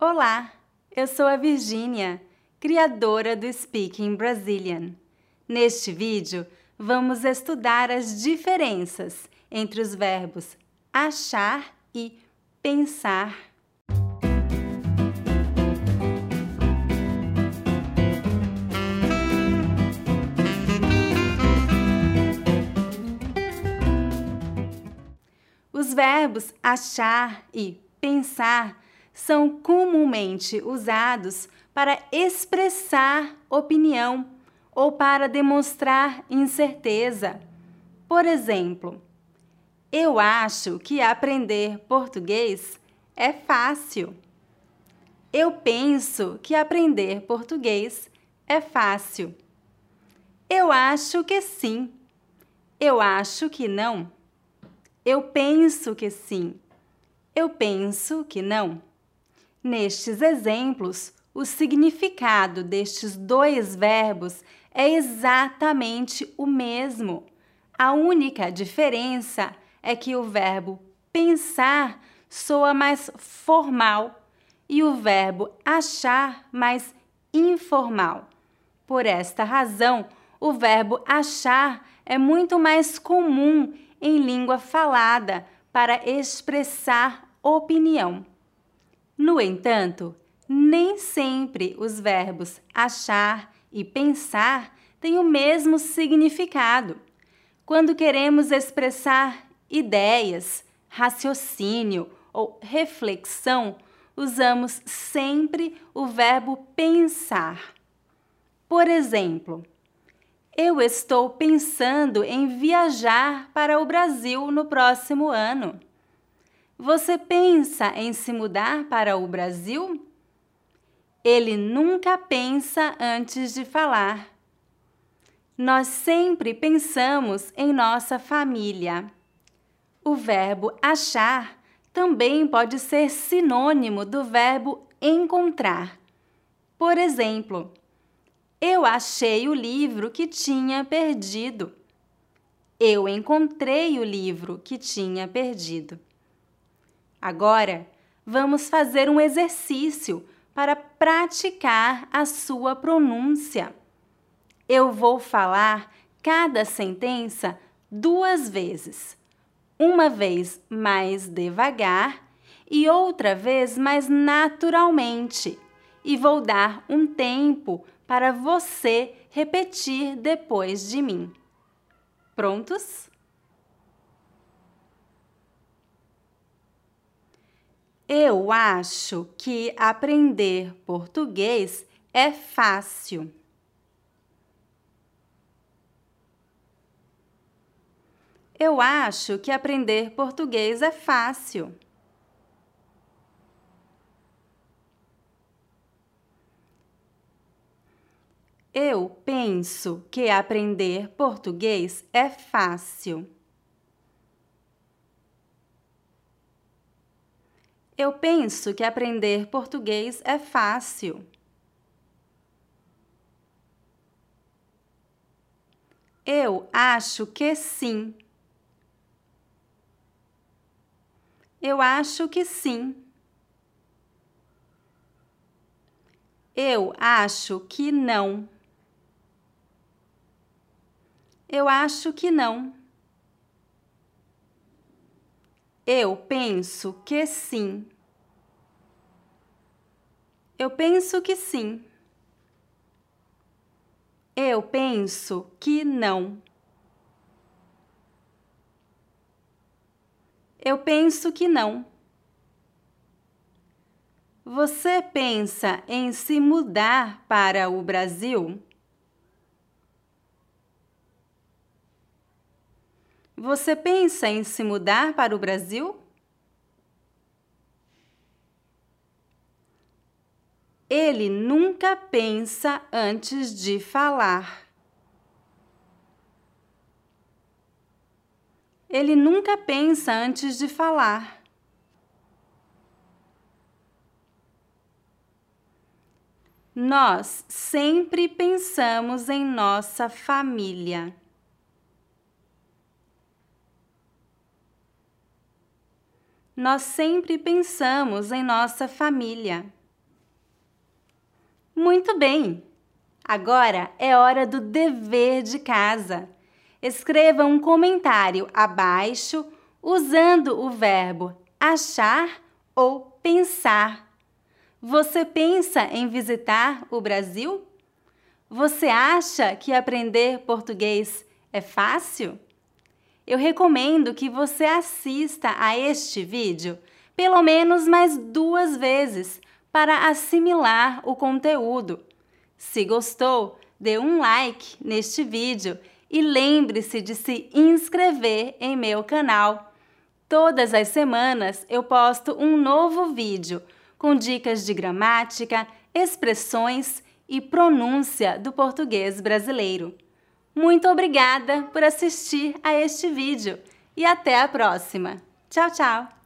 Olá, eu sou a Virgínia, criadora do Speaking Brazilian. Neste vídeo, vamos estudar as diferenças entre os verbos achar e pensar. Os verbos achar e pensar são comumente usados para expressar opinião ou para demonstrar incerteza. Por exemplo, eu acho que aprender português é fácil. Eu penso que aprender português é fácil. Eu acho que sim. Eu acho que não. Eu penso que sim. Eu penso que não. Nestes exemplos, o significado destes dois verbos é exatamente o mesmo. A única diferença é que o verbo pensar soa mais formal e o verbo achar mais informal. Por esta razão, o verbo achar é muito mais comum em língua falada para expressar opinião. No entanto, nem sempre os verbos achar e pensar têm o mesmo significado. Quando queremos expressar ideias, raciocínio ou reflexão, usamos sempre o verbo pensar. Por exemplo, eu estou pensando em viajar para o Brasil no próximo ano. Você pensa em se mudar para o Brasil? Ele nunca pensa antes de falar. Nós sempre pensamos em nossa família. O verbo achar também pode ser sinônimo do verbo encontrar. Por exemplo, eu achei o livro que tinha perdido. Eu encontrei o livro que tinha perdido. Agora, vamos fazer um exercício para praticar a sua pronúncia. Eu vou falar cada sentença duas vezes. Uma vez mais devagar e outra vez mais naturalmente. E vou dar um tempo para você repetir depois de mim. Prontos? Eu acho que aprender português é fácil. Eu acho que aprender português é fácil. Eu penso que aprender português é fácil. Eu penso que aprender português é fácil. Eu acho que sim. Eu acho que sim. Eu acho que não. Eu acho que não. Eu penso que sim. Eu penso que sim. Eu penso que não. Eu penso que não. Você pensa em se mudar para o Brasil? Você pensa em se mudar para o Brasil? Ele nunca pensa antes de falar. Ele nunca pensa antes de falar. Nós sempre pensamos em nossa família. Nós sempre pensamos em nossa família. Muito bem! Agora é hora do dever de casa. Escreva um comentário abaixo usando o verbo achar ou pensar. Você pensa em visitar o Brasil? Você acha que aprender português é fácil? Eu recomendo que você assista a este vídeo pelo menos mais duas vezes para assimilar o conteúdo. Se gostou, dê um like neste vídeo e lembre-se de se inscrever em meu canal. Todas as semanas eu posto um novo vídeo com dicas de gramática, expressões e pronúncia do português brasileiro. Muito obrigada por assistir a este vídeo e até a próxima. Tchau, tchau!